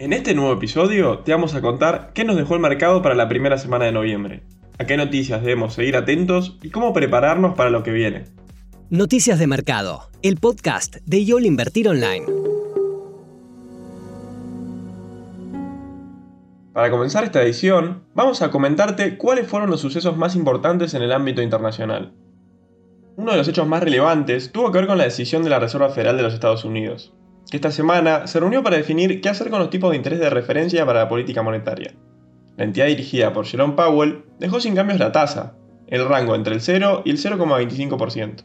En este nuevo episodio te vamos a contar qué nos dejó el mercado para la primera semana de noviembre, a qué noticias debemos seguir atentos y cómo prepararnos para lo que viene. Noticias de Mercado, el podcast de YOL Invertir Online. Para comenzar esta edición, vamos a comentarte cuáles fueron los sucesos más importantes en el ámbito internacional. Uno de los hechos más relevantes tuvo que ver con la decisión de la Reserva Federal de los Estados Unidos, esta semana se reunió para definir qué hacer con los tipos de interés de referencia para la política monetaria. La entidad dirigida por Jerome Powell dejó sin cambios la tasa, el rango entre el 0 y el 0,25%.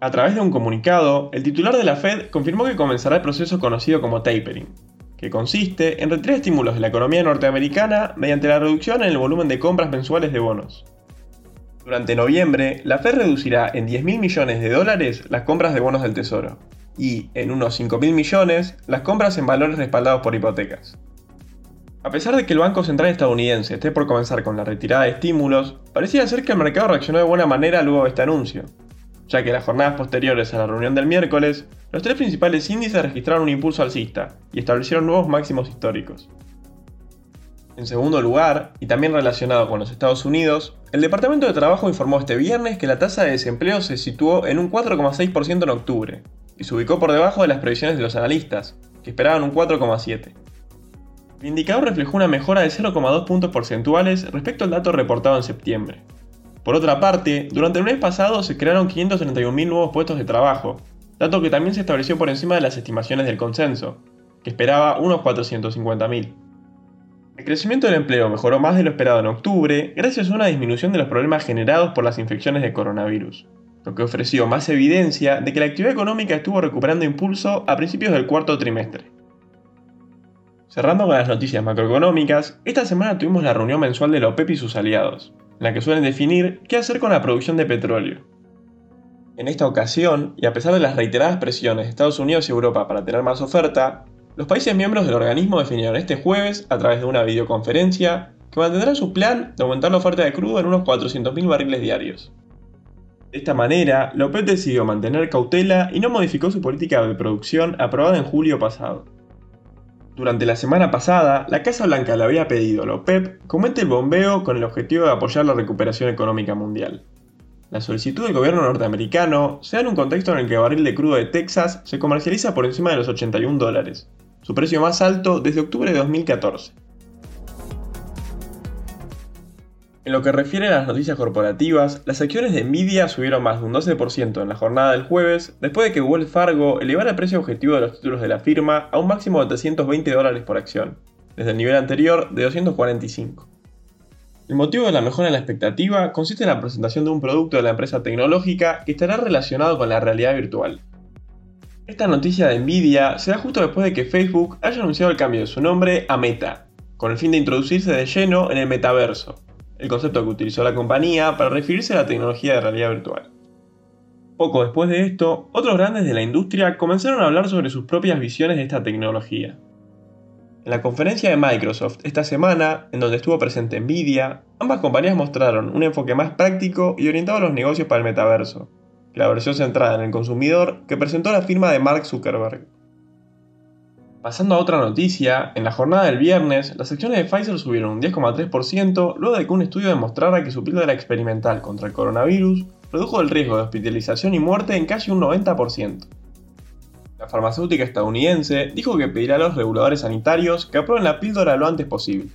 A través de un comunicado, el titular de la Fed confirmó que comenzará el proceso conocido como tapering, que consiste en retirar estímulos de la economía norteamericana mediante la reducción en el volumen de compras mensuales de bonos. Durante noviembre, la Fed reducirá en 10.000 millones de dólares las compras de bonos del Tesoro, y, en unos 5.000 millones, las compras en valores respaldados por hipotecas. A pesar de que el Banco Central estadounidense esté por comenzar con la retirada de estímulos, parecía ser que el mercado reaccionó de buena manera luego de este anuncio, ya que en las jornadas posteriores a la reunión del miércoles, los tres principales índices registraron un impulso alcista y establecieron nuevos máximos históricos. En segundo lugar, y también relacionado con los Estados Unidos, el Departamento de Trabajo informó este viernes que la tasa de desempleo se situó en un 4,6% en octubre, y se ubicó por debajo de las previsiones de los analistas, que esperaban un 4,7%. El indicador reflejó una mejora de 0,2 puntos porcentuales respecto al dato reportado en septiembre. Por otra parte, durante el mes pasado se crearon 531.000 nuevos puestos de trabajo, dato que también se estableció por encima de las estimaciones del consenso, que esperaba unos 450.000. El crecimiento del empleo mejoró más de lo esperado en octubre gracias a una disminución de los problemas generados por las infecciones de coronavirus lo que ofreció más evidencia de que la actividad económica estuvo recuperando impulso a principios del cuarto trimestre. Cerrando con las noticias macroeconómicas, esta semana tuvimos la reunión mensual de la OPEP y sus aliados, en la que suelen definir qué hacer con la producción de petróleo. En esta ocasión, y a pesar de las reiteradas presiones de Estados Unidos y Europa para tener más oferta, los países miembros del organismo definieron este jueves, a través de una videoconferencia, que mantendrán su plan de aumentar la oferta de crudo en unos 400.000 barriles diarios. De esta manera, López decidió mantener cautela y no modificó su política de producción aprobada en julio pasado. Durante la semana pasada, la Casa Blanca le había pedido a la OPEP comente el bombeo con el objetivo de apoyar la recuperación económica mundial. La solicitud del gobierno norteamericano se da en un contexto en el que el barril de crudo de Texas se comercializa por encima de los 81 dólares, su precio más alto desde octubre de 2014. En lo que refiere a las noticias corporativas, las acciones de Nvidia subieron más de un 12% en la jornada del jueves, después de que Wells Fargo elevara el precio objetivo de los títulos de la firma a un máximo de 320 dólares por acción, desde el nivel anterior de 245. El motivo de la mejora en la expectativa consiste en la presentación de un producto de la empresa tecnológica que estará relacionado con la realidad virtual. Esta noticia de Nvidia se da justo después de que Facebook haya anunciado el cambio de su nombre a Meta, con el fin de introducirse de lleno en el metaverso, el concepto que utilizó la compañía para referirse a la tecnología de realidad virtual. Poco después de esto, otros grandes de la industria comenzaron a hablar sobre sus propias visiones de esta tecnología. En la conferencia de Microsoft esta semana, en donde estuvo presente Nvidia, ambas compañías mostraron un enfoque más práctico y orientado a los negocios para el metaverso, la versión centrada en el consumidor que presentó la firma de Mark Zuckerberg. Pasando a otra noticia, en la jornada del viernes, las acciones de Pfizer subieron un 10,3% luego de que un estudio demostrara que su píldora experimental contra el coronavirus redujo el riesgo de hospitalización y muerte en casi un 90%. La farmacéutica estadounidense dijo que pedirá a los reguladores sanitarios que aprueben la píldora lo antes posible.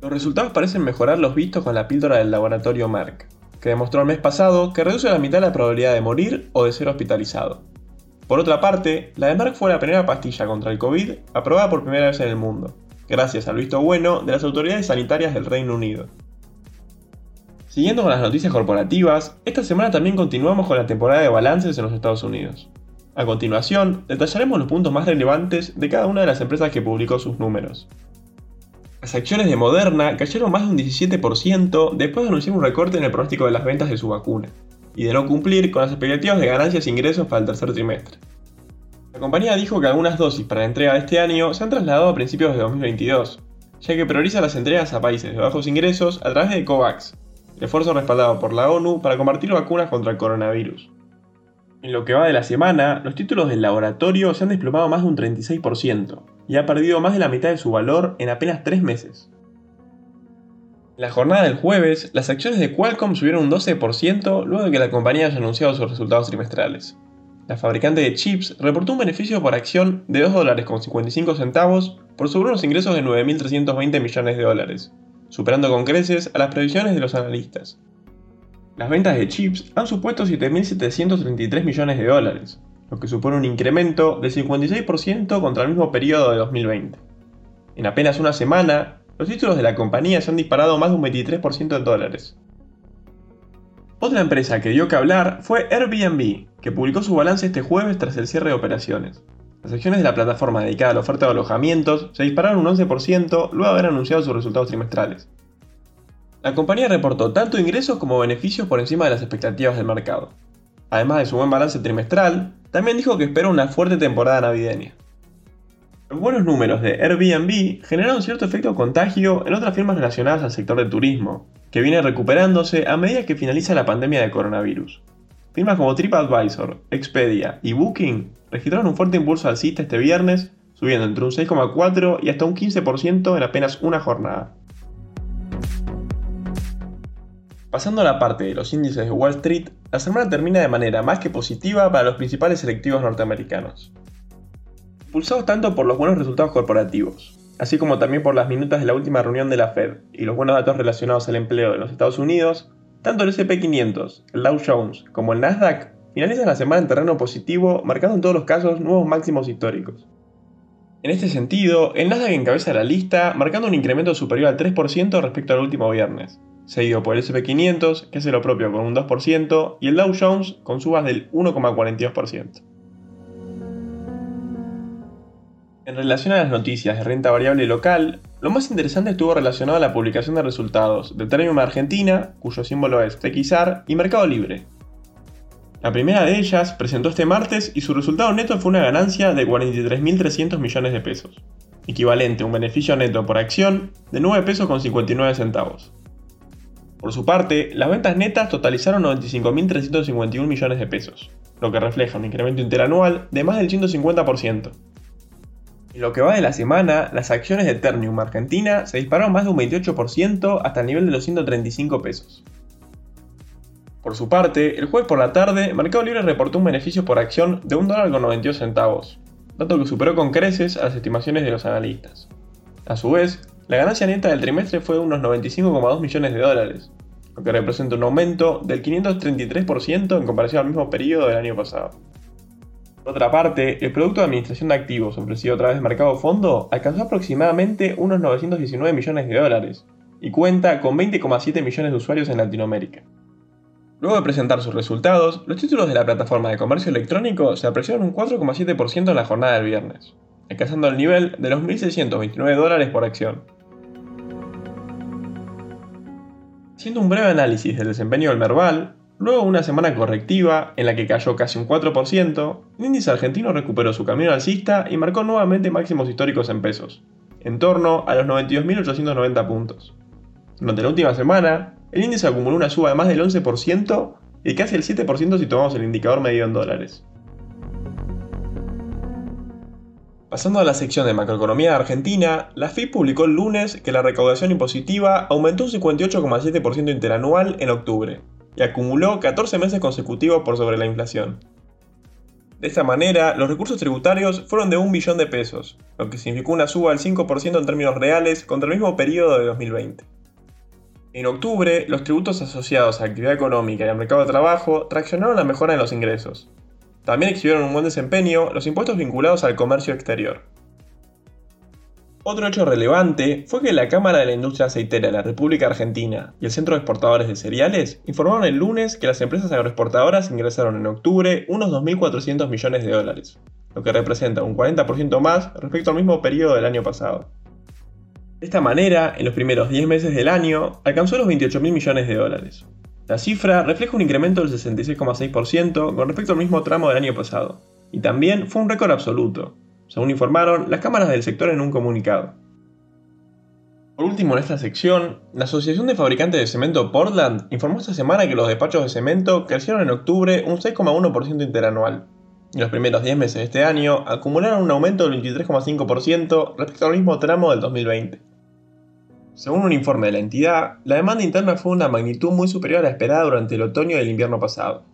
Los resultados parecen mejorar los vistos con la píldora del laboratorio Merck, que demostró el mes pasado que reduce a la mitad la probabilidad de morir o de ser hospitalizado. Por otra parte, la de fue la primera pastilla contra el COVID aprobada por primera vez en el mundo, gracias al visto bueno de las autoridades sanitarias del Reino Unido. Siguiendo con las noticias corporativas, esta semana también continuamos con la temporada de balances en los Estados Unidos. A continuación, detallaremos los puntos más relevantes de cada una de las empresas que publicó sus números. Las acciones de Moderna cayeron más de un 17% después de anunciar un recorte en el pronóstico de las ventas de su vacuna y de no cumplir con las expectativas de ganancias e ingresos para el tercer trimestre. La compañía dijo que algunas dosis para la entrega de este año se han trasladado a principios de 2022, ya que prioriza las entregas a países de bajos ingresos a través de COVAX, el esfuerzo respaldado por la ONU para compartir vacunas contra el coronavirus. En lo que va de la semana, los títulos del laboratorio se han desplomado más de un 36%, y ha perdido más de la mitad de su valor en apenas 3 meses. La jornada del jueves, las acciones de Qualcomm subieron un 12% luego de que la compañía haya anunciado sus resultados trimestrales. La fabricante de chips reportó un beneficio por acción de 2 dólares con 55 centavos por sobre unos ingresos de 9.320 millones de dólares, superando con creces a las previsiones de los analistas. Las ventas de chips han supuesto 7.733 millones de dólares, lo que supone un incremento del 56% contra el mismo periodo de 2020. En apenas una semana, los títulos de la compañía se han disparado más de un 23% en dólares. Otra empresa que dio que hablar fue Airbnb, que publicó su balance este jueves tras el cierre de operaciones. Las acciones de la plataforma dedicada a la oferta de alojamientos se dispararon un 11% luego de haber anunciado sus resultados trimestrales. La compañía reportó tanto ingresos como beneficios por encima de las expectativas del mercado. Además de su buen balance trimestral, también dijo que espera una fuerte temporada navideña. Los buenos números de Airbnb generaron cierto efecto contagio en otras firmas relacionadas al sector del turismo, que viene recuperándose a medida que finaliza la pandemia de coronavirus. Firmas como TripAdvisor, Expedia y Booking registraron un fuerte impulso alcista este viernes, subiendo entre un 6,4 y hasta un 15% en apenas una jornada. Pasando a la parte de los índices de Wall Street, la semana termina de manera más que positiva para los principales selectivos norteamericanos. Impulsados tanto por los buenos resultados corporativos, así como también por las minutas de la última reunión de la Fed y los buenos datos relacionados al empleo en los Estados Unidos, tanto el SP500, el Dow Jones como el Nasdaq finalizan la semana en terreno positivo, marcando en todos los casos nuevos máximos históricos. En este sentido, el Nasdaq encabeza la lista, marcando un incremento superior al 3% respecto al último viernes, seguido por el SP500, que hace lo propio con un 2%, y el Dow Jones con subas del 1,42%. En relación a las noticias de renta variable local, lo más interesante estuvo relacionado a la publicación de resultados de Termium Argentina, cuyo símbolo es TXR, y Mercado Libre. La primera de ellas presentó este martes y su resultado neto fue una ganancia de 43.300 millones de pesos, equivalente a un beneficio neto por acción de 9 pesos con 59 centavos. Por su parte, las ventas netas totalizaron 95.351 millones de pesos, lo que refleja un incremento interanual de más del 150%. En lo que va de la semana, las acciones de Ternium Argentina se dispararon más de un 28% hasta el nivel de los 135 pesos. Por su parte, el jueves por la tarde, Mercado Libre reportó un beneficio por acción de 1 dólar con 92 centavos, dato que superó con creces a las estimaciones de los analistas. A su vez, la ganancia neta del trimestre fue de unos 95,2 millones de dólares, lo que representa un aumento del 533% en comparación al mismo periodo del año pasado. Por otra parte, el producto de administración de activos ofrecido a través de Mercado Fondo alcanzó aproximadamente unos 919 millones de dólares y cuenta con 20,7 millones de usuarios en Latinoamérica. Luego de presentar sus resultados, los títulos de la plataforma de comercio electrónico se apreciaron un 4,7% en la jornada del viernes, alcanzando el nivel de los 1.629 dólares por acción. Haciendo un breve análisis del desempeño del Merval, luego una semana correctiva en la que cayó casi un 4%, el índice argentino recuperó su camino alcista y marcó nuevamente máximos históricos en pesos, en torno a los 92.890 puntos. Durante la última semana, el índice acumuló una suba de más del 11% y casi el 7% si tomamos el indicador medido en dólares. Pasando a la sección de macroeconomía de Argentina, la FIP publicó el lunes que la recaudación impositiva aumentó un 58,7% interanual en octubre y acumuló 14 meses consecutivos por sobre la inflación. De esta manera, los recursos tributarios fueron de un billón de pesos, lo que significó una suba del 5% en términos reales contra el mismo periodo de 2020. En octubre, los tributos asociados a actividad económica y al mercado de trabajo traccionaron la mejora en los ingresos, también exhibieron un buen desempeño los impuestos vinculados al comercio exterior. Otro hecho relevante fue que la Cámara de la Industria Aceitera de la República Argentina y el Centro de Exportadores de Cereales informaron el lunes que las empresas agroexportadoras ingresaron en octubre unos 2.400 millones de dólares, lo que representa un 40% más respecto al mismo periodo del año pasado. De esta manera, en los primeros 10 meses del año, alcanzó los 28.000 millones de dólares, la cifra refleja un incremento del 66,6% con respecto al mismo tramo del año pasado, y también fue un récord absoluto, según informaron las cámaras del sector en un comunicado. Por último, en esta sección, la Asociación de Fabricantes de Cemento Portland informó esta semana que los despachos de cemento crecieron en octubre un 6,1% interanual, y los primeros 10 meses de este año acumularon un aumento del 23,5% respecto al mismo tramo del 2020. Según un informe de la entidad, la demanda interna fue una magnitud muy superior a la esperada durante el otoño y el invierno pasado.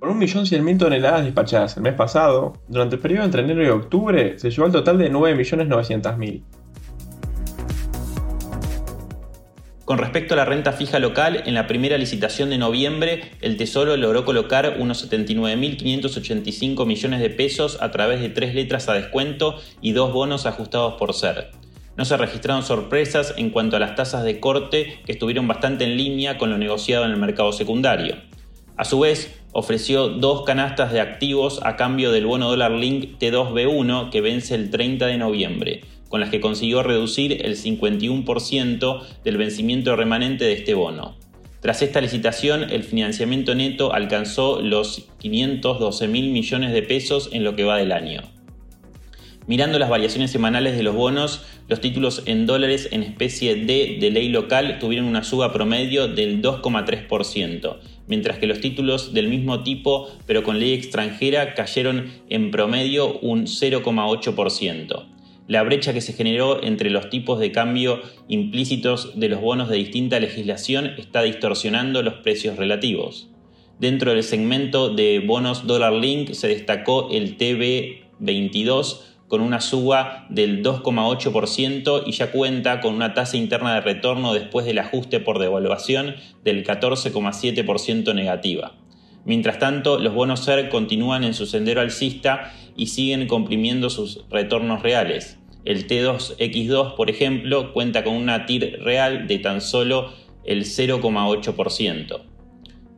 Con 1.100.000 toneladas despachadas el mes pasado, durante el periodo entre enero y octubre se llegó al total de 9.900.000. Con respecto a la renta fija local, en la primera licitación de noviembre, el Tesoro logró colocar unos 79.585 millones de pesos a través de tres letras a descuento y dos bonos ajustados por ser. No se registraron sorpresas en cuanto a las tasas de corte que estuvieron bastante en línea con lo negociado en el mercado secundario. A su vez, ofreció dos canastas de activos a cambio del bono dólar link T2B1 que vence el 30 de noviembre, con las que consiguió reducir el 51% del vencimiento remanente de este bono. Tras esta licitación, el financiamiento neto alcanzó los 512 mil millones de pesos en lo que va del año. Mirando las variaciones semanales de los bonos, los títulos en dólares en especie D de ley local tuvieron una suba promedio del 2,3%, mientras que los títulos del mismo tipo pero con ley extranjera cayeron en promedio un 0,8%. La brecha que se generó entre los tipos de cambio implícitos de los bonos de distinta legislación está distorsionando los precios relativos. Dentro del segmento de bonos dólar link se destacó el TB22 con una suba del 2,8% y ya cuenta con una tasa interna de retorno después del ajuste por devaluación del 14,7% negativa. Mientras tanto, los bonos SER continúan en su sendero alcista y siguen comprimiendo sus retornos reales. El T2X2, por ejemplo, cuenta con una TIR real de tan solo el 0,8%.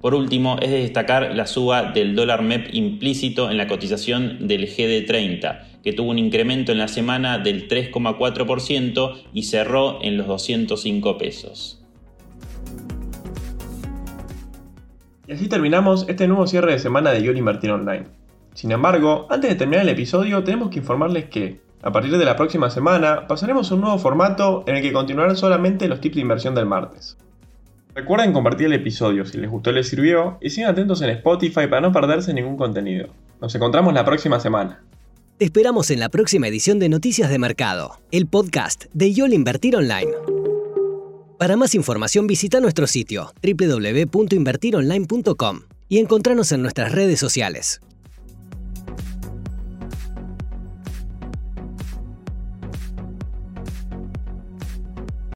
Por último, es de destacar la suba del dólar MEP implícito en la cotización del GD30, que tuvo un incremento en la semana del 3,4% y cerró en los 205 pesos. Y así terminamos este nuevo cierre de semana de Yo Invertir Online. Sin embargo, antes de terminar el episodio, tenemos que informarles que, a partir de la próxima semana, pasaremos a un nuevo formato en el que continuarán solamente los tips de inversión del martes. Recuerden compartir el episodio si les gustó y les sirvió, y sigan atentos en Spotify para no perderse ningún contenido. Nos encontramos la próxima semana. Te esperamos en la próxima edición de Noticias de Mercado, el podcast de YOL Invertir Online. Para más información visita nuestro sitio www.invertironline.com y encontrarnos en nuestras redes sociales,